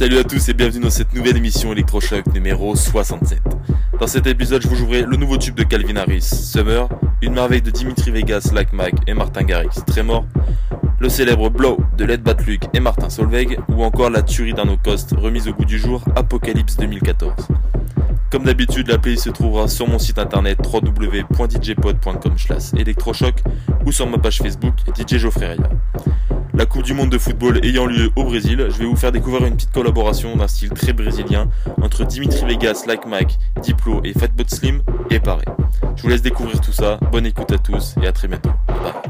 Salut à tous et bienvenue dans cette nouvelle émission Electrochoc numéro 67. Dans cet épisode, je vous jouerai le nouveau tube de Calvin Harris, Summer, une merveille de Dimitri Vegas, Mike et Martin Garrix, Tremor, le célèbre Blow de Led Batluck et Martin Solveig, ou encore la tuerie d'un cost remise au goût du jour, Apocalypse 2014. Comme d'habitude, la playlist se trouvera sur mon site internet www.djpod.com electrochoc ou sur ma page Facebook DJ Geoffrey La Coupe du Monde de football ayant lieu au Brésil, je vais vous faire découvrir une petite collaboration d'un style très brésilien entre Dimitri Vegas, Like Mike, Diplo et Fatbot Slim et pareil. Je vous laisse découvrir tout ça, bonne écoute à tous et à très bientôt. Bye.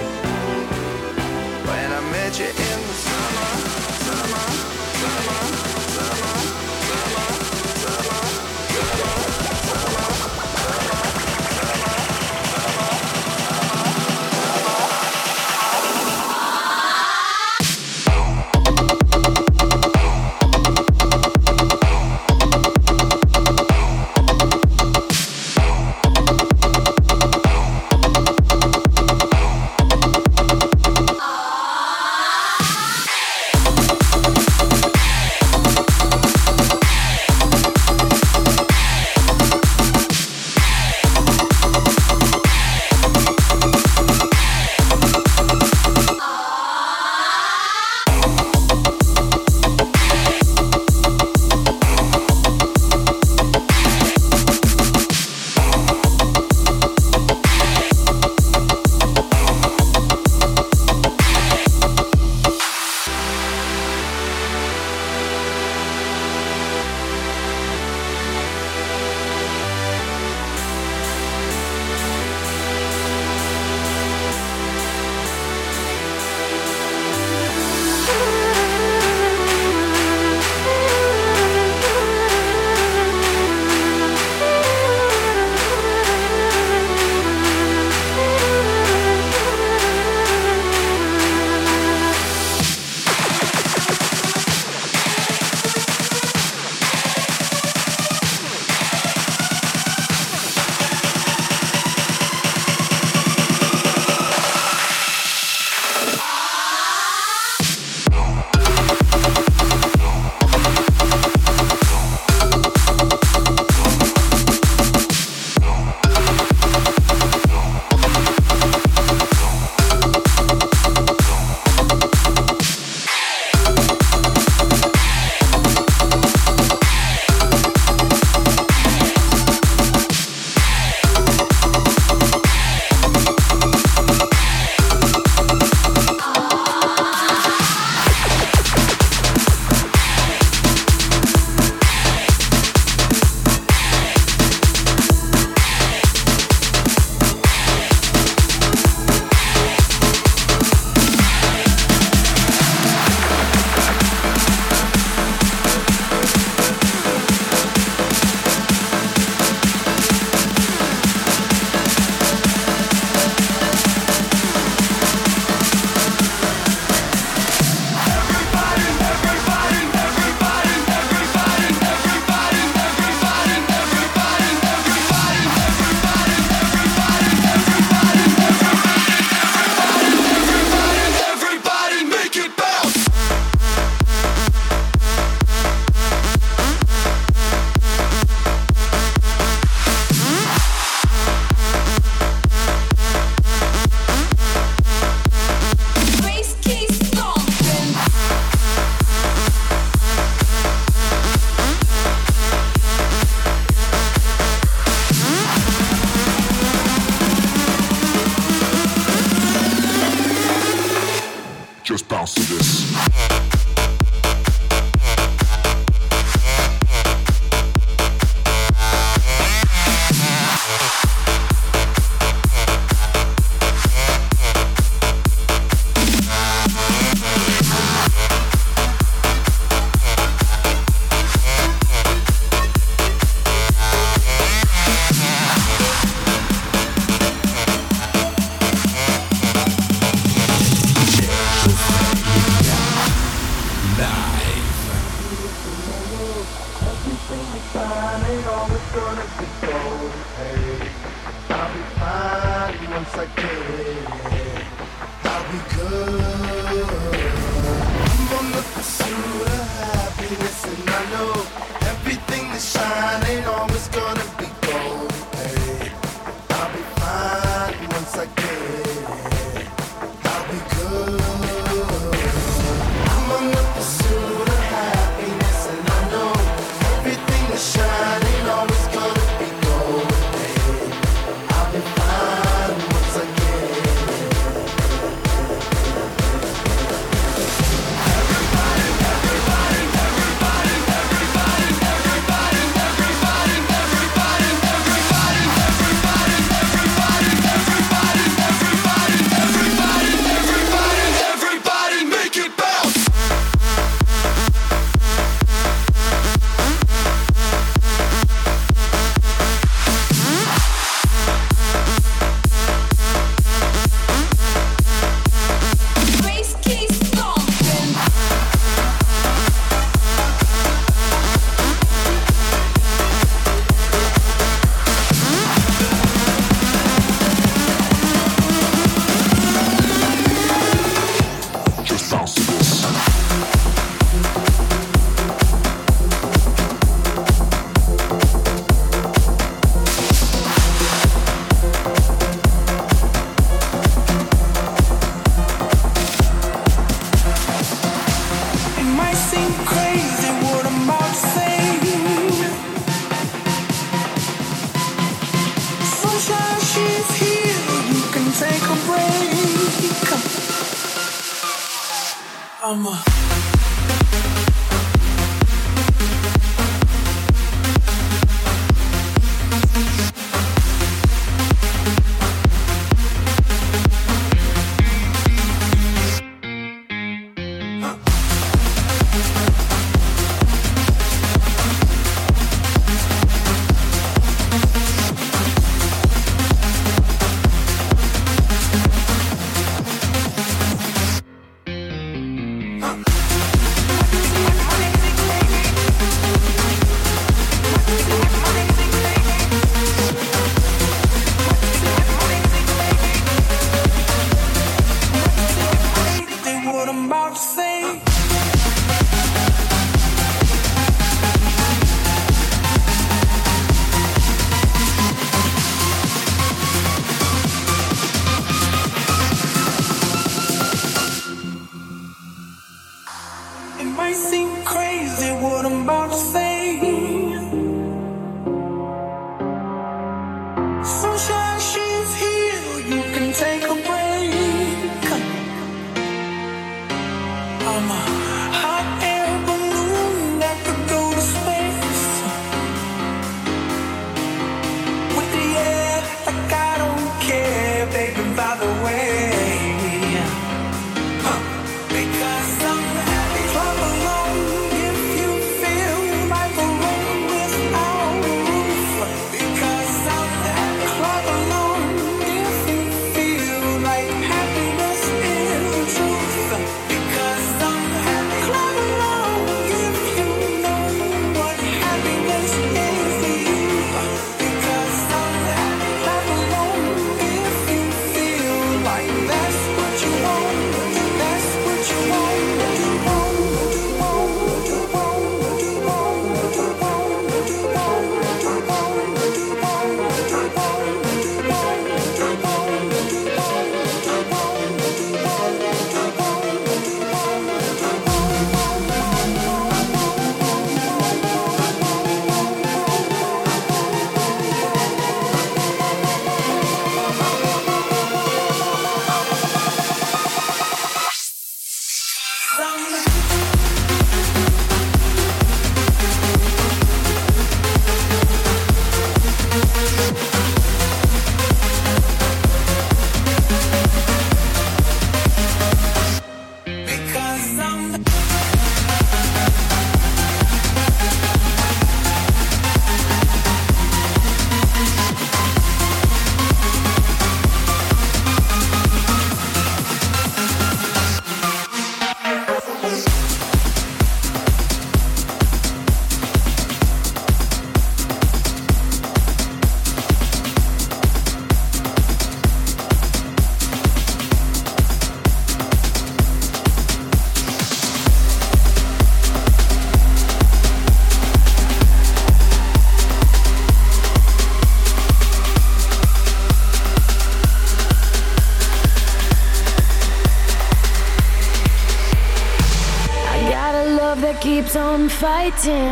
fighting.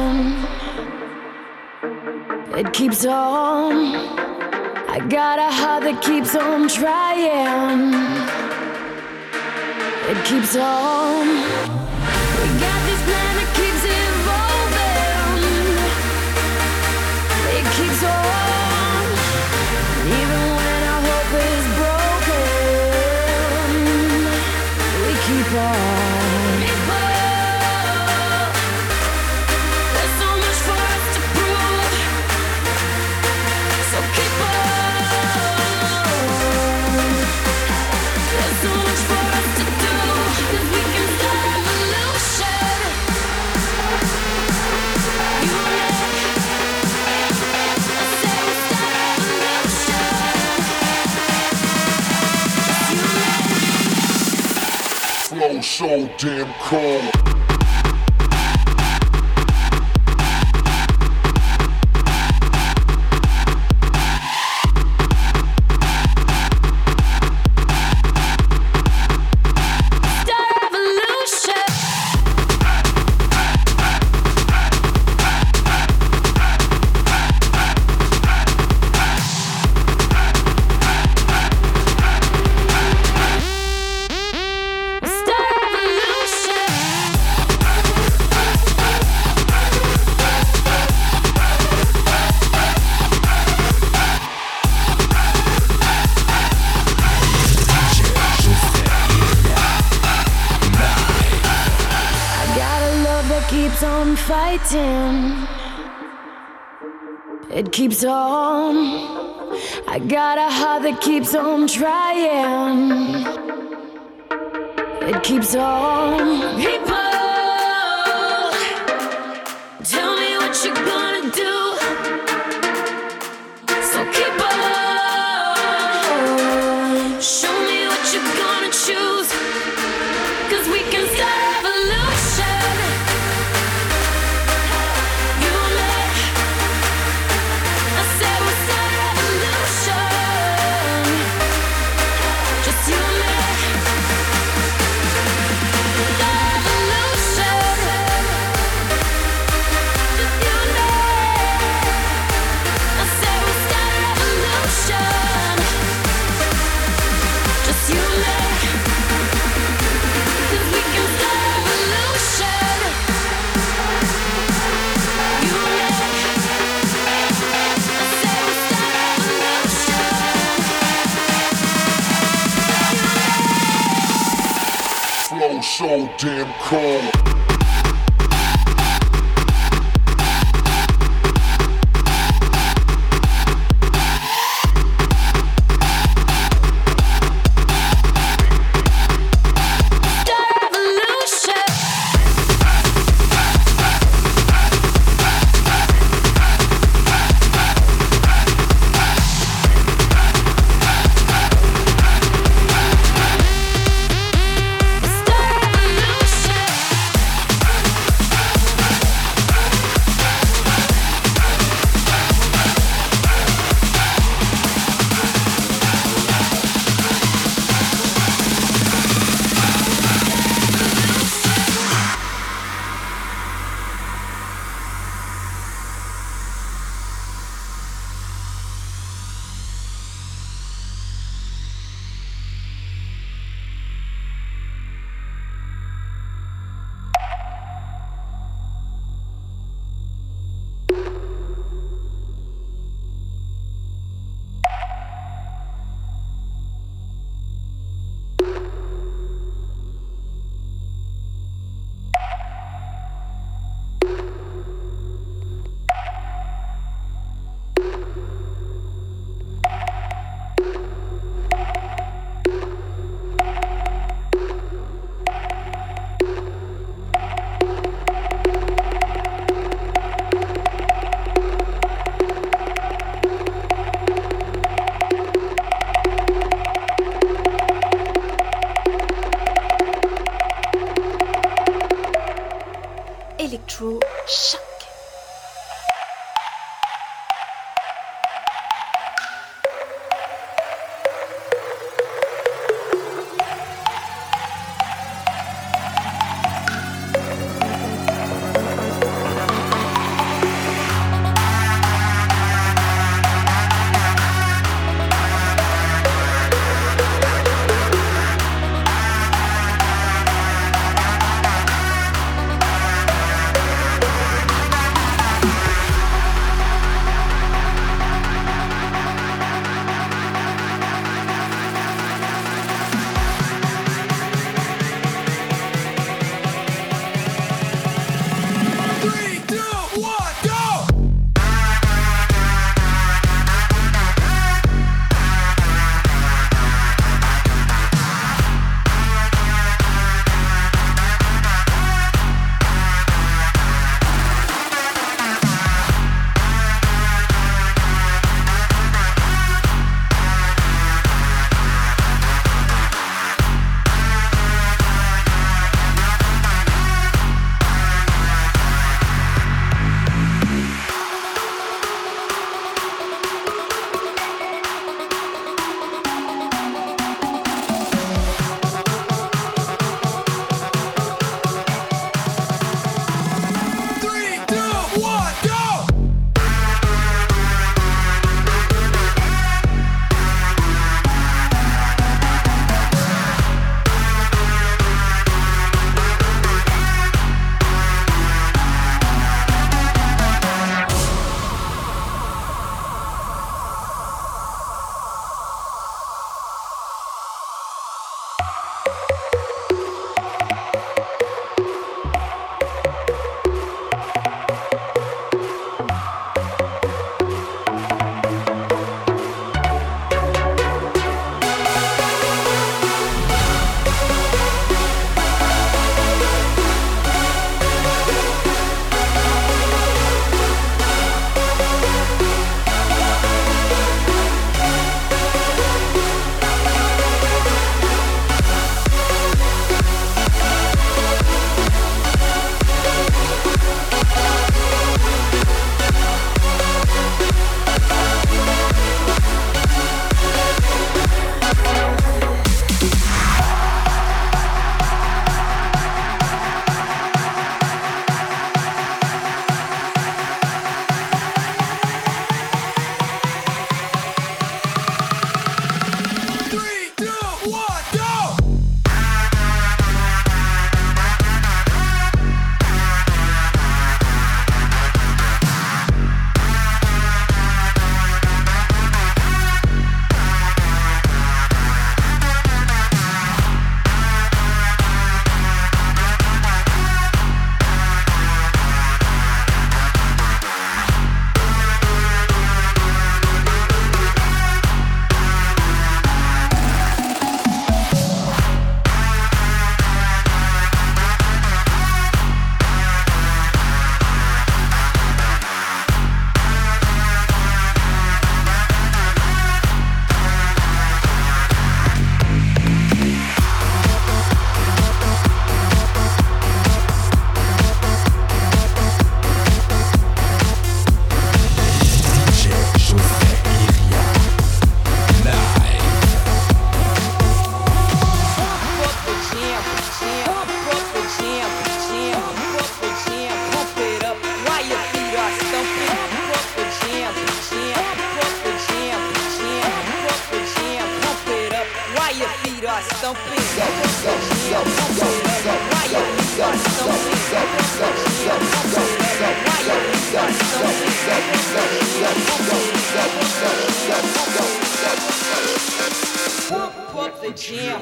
Up the jam.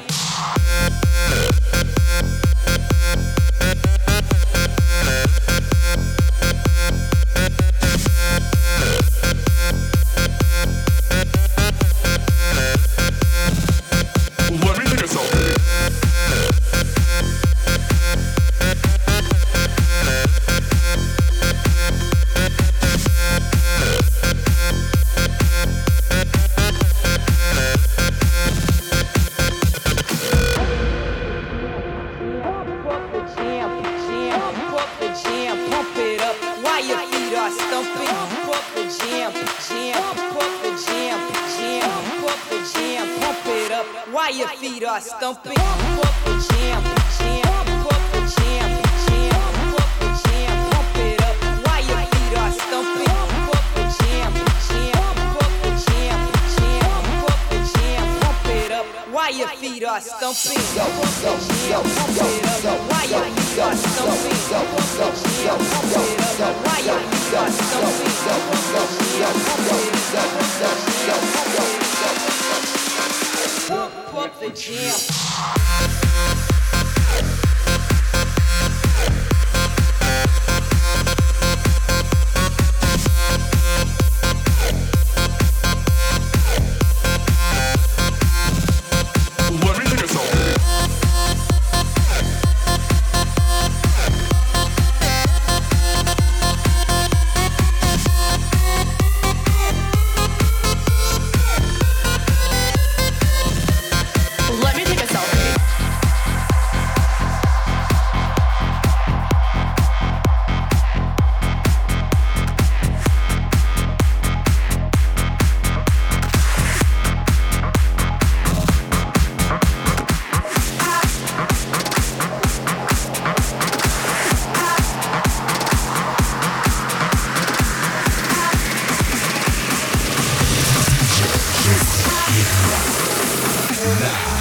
Now.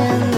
in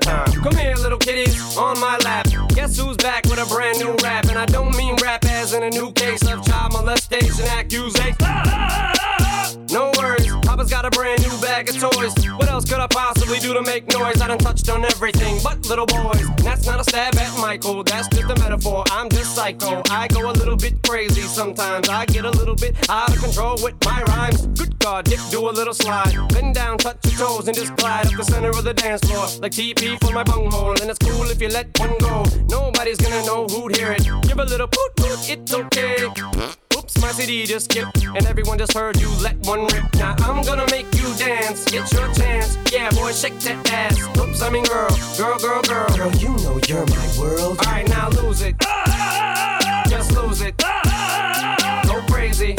Time. goes and just glide up the center of the dance floor. Like TP for my bunghole, and it's cool if you let one go. Nobody's gonna know who'd hear it. Give a little poot poot, it's okay. Oops, my CD just skipped, and everyone just heard you let one rip. Now I'm gonna make you dance, get your chance. Yeah, boy, shake that ass. Oops, I mean girl, girl, girl, girl. Girl, you know you're my world. Alright, now lose it. Just lose it. Go crazy.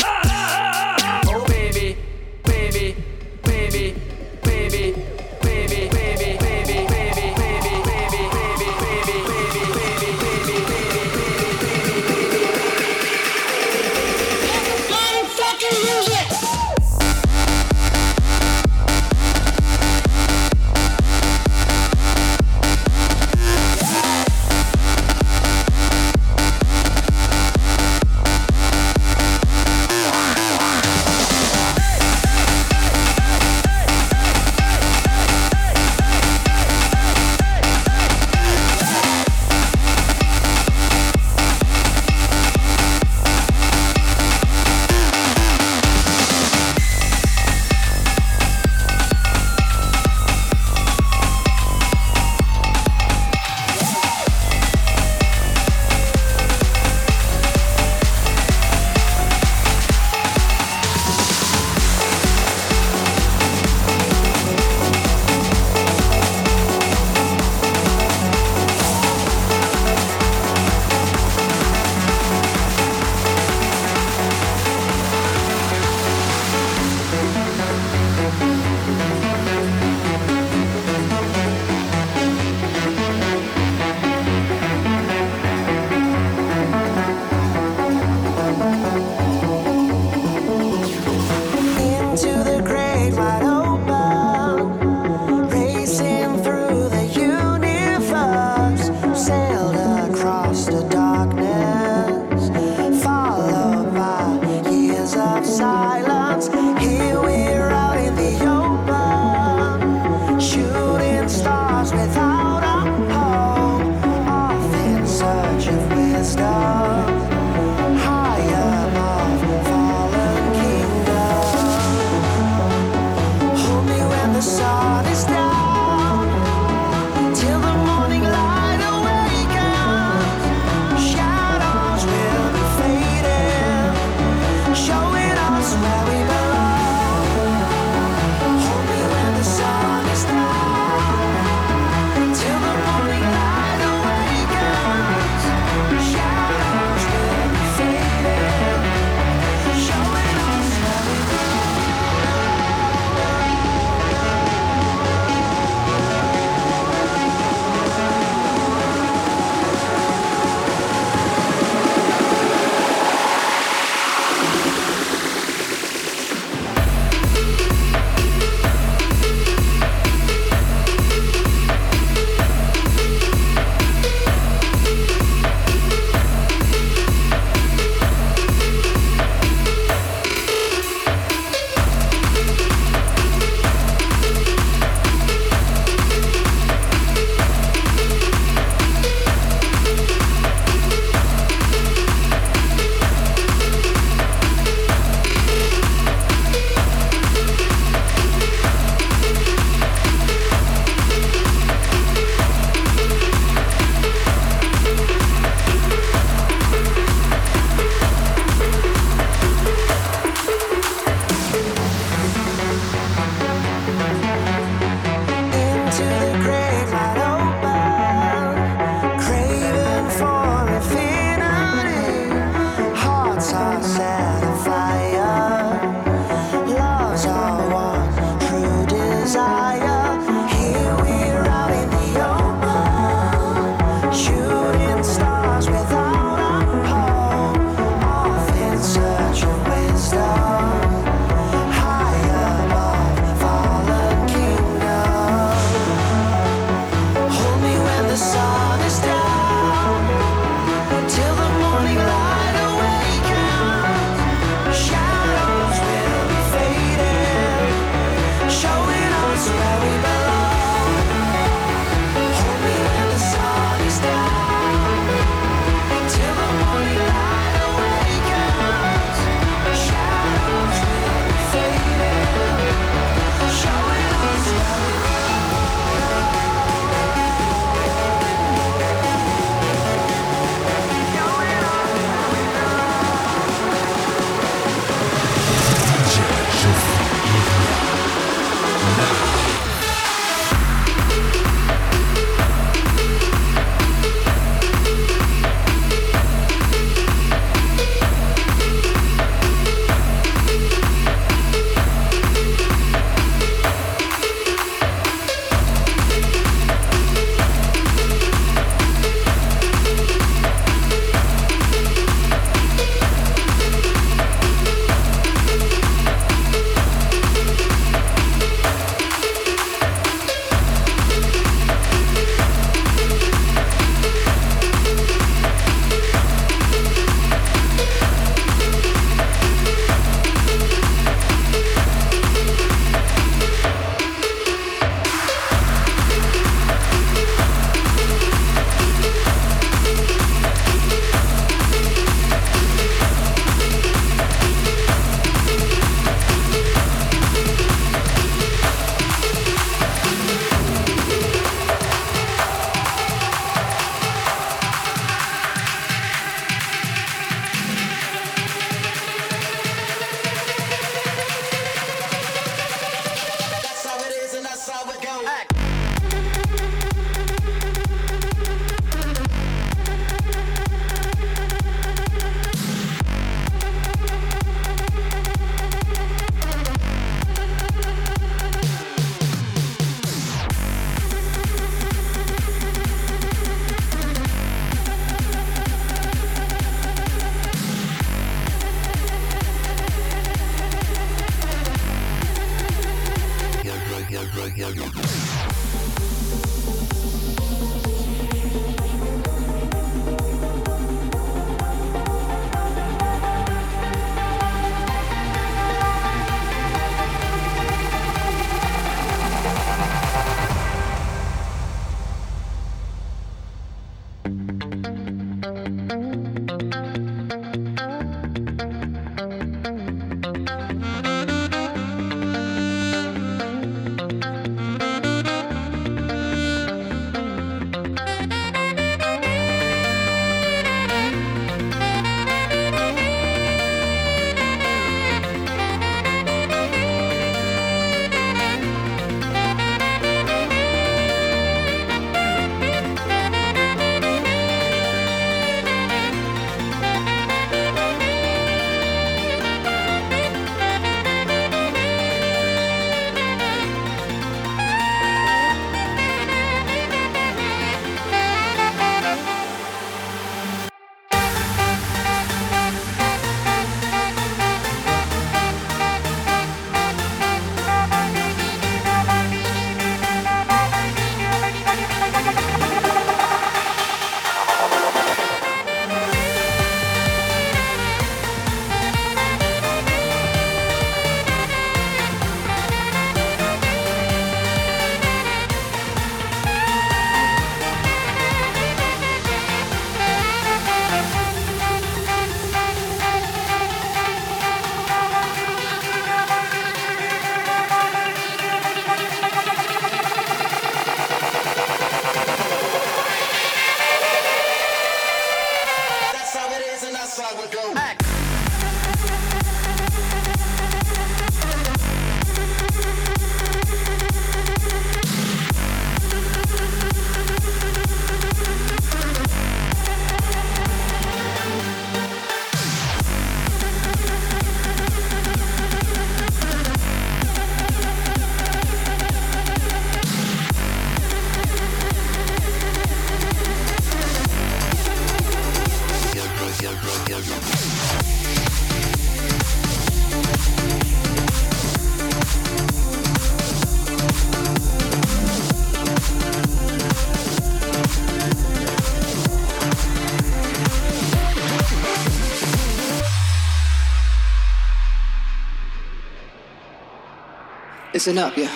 Listen up, yeah.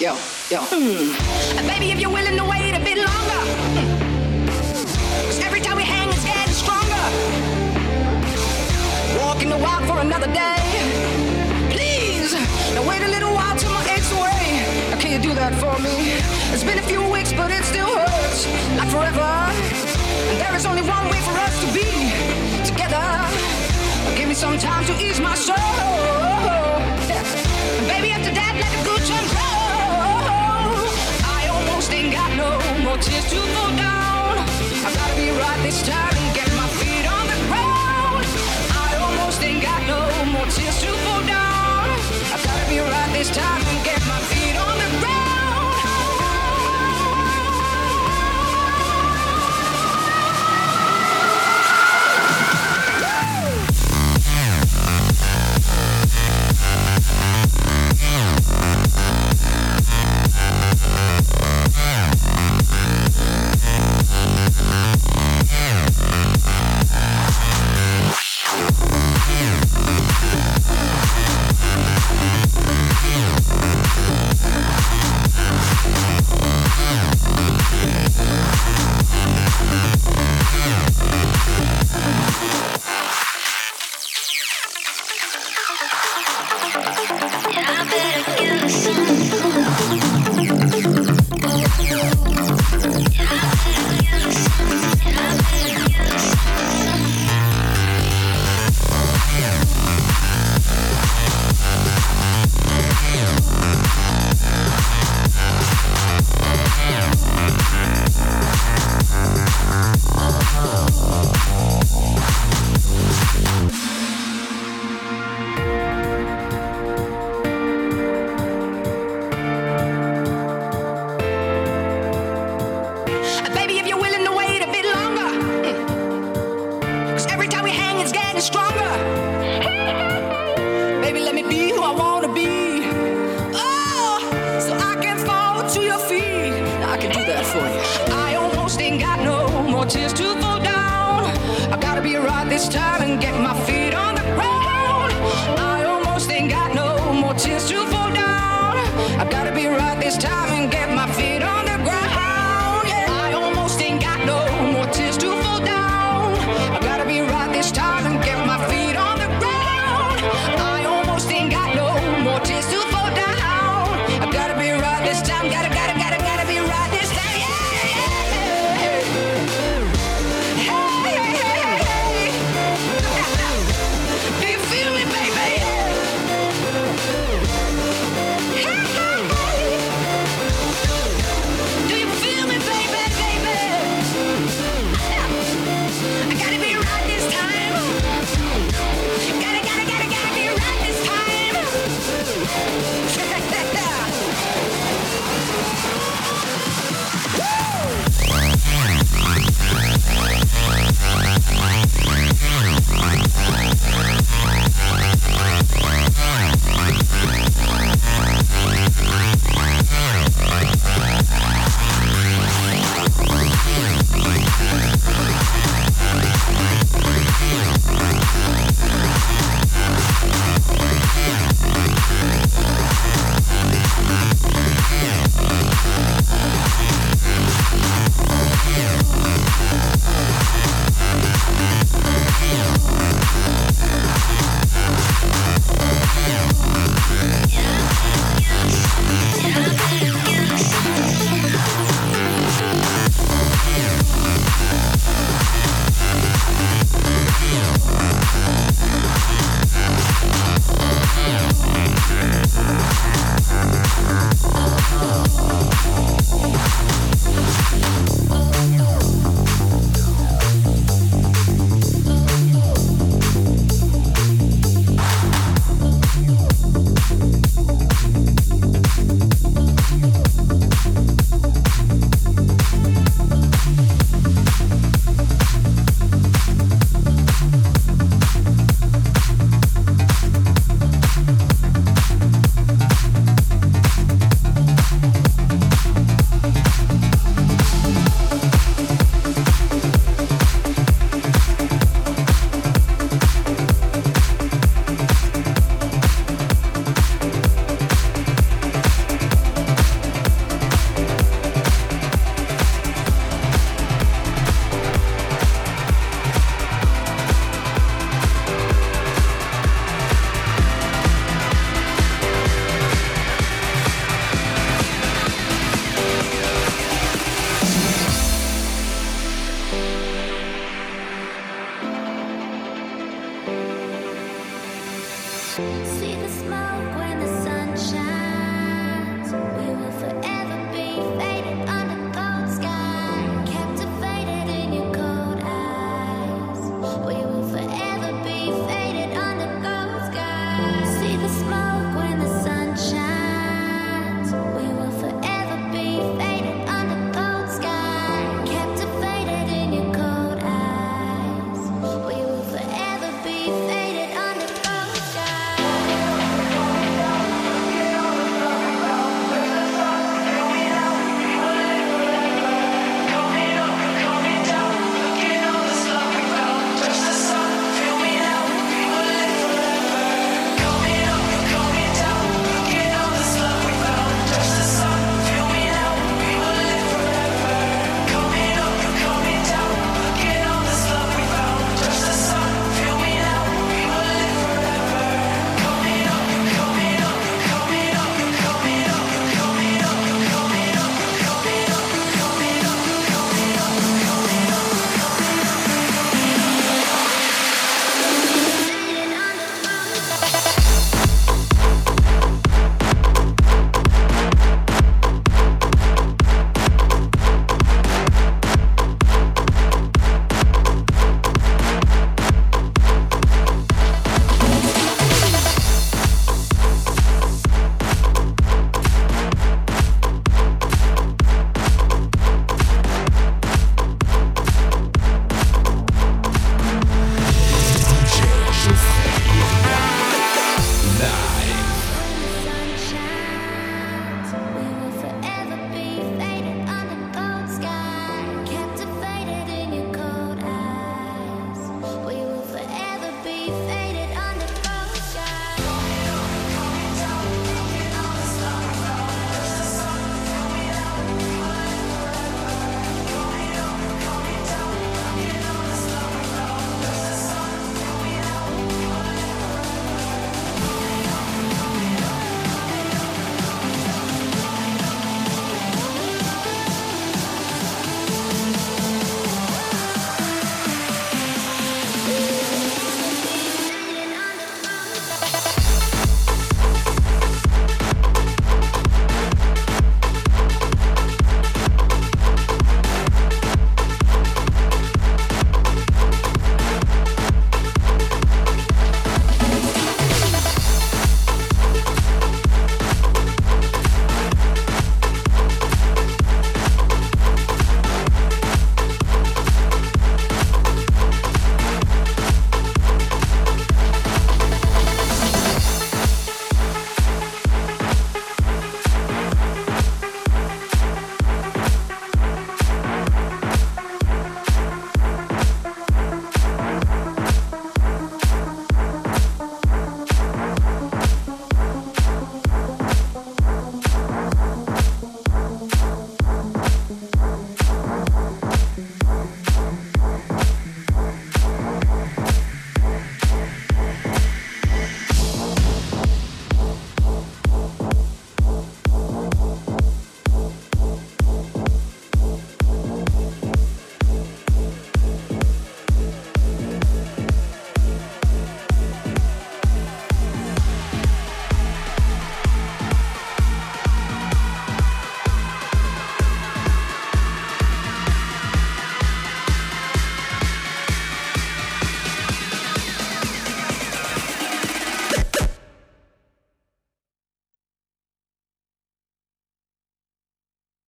Yo, yo. And hmm. baby, if you're willing to wait a bit longer. Cause every time we hang, it's getting stronger. Walking the walk for another day. Please, now wait a little while till my aches away. Now, can you do that for me? It's been a few weeks, but it still hurts. Like forever. And there is only one way for us to be together. Give me some time to ease my soul. Baby, after that, let the good times roll. I almost ain't got no more tears to down. I gotta be right this time and get my feet on the ground. I almost ain't got no more tears to down. I gotta be right this time and get my feet Yeah.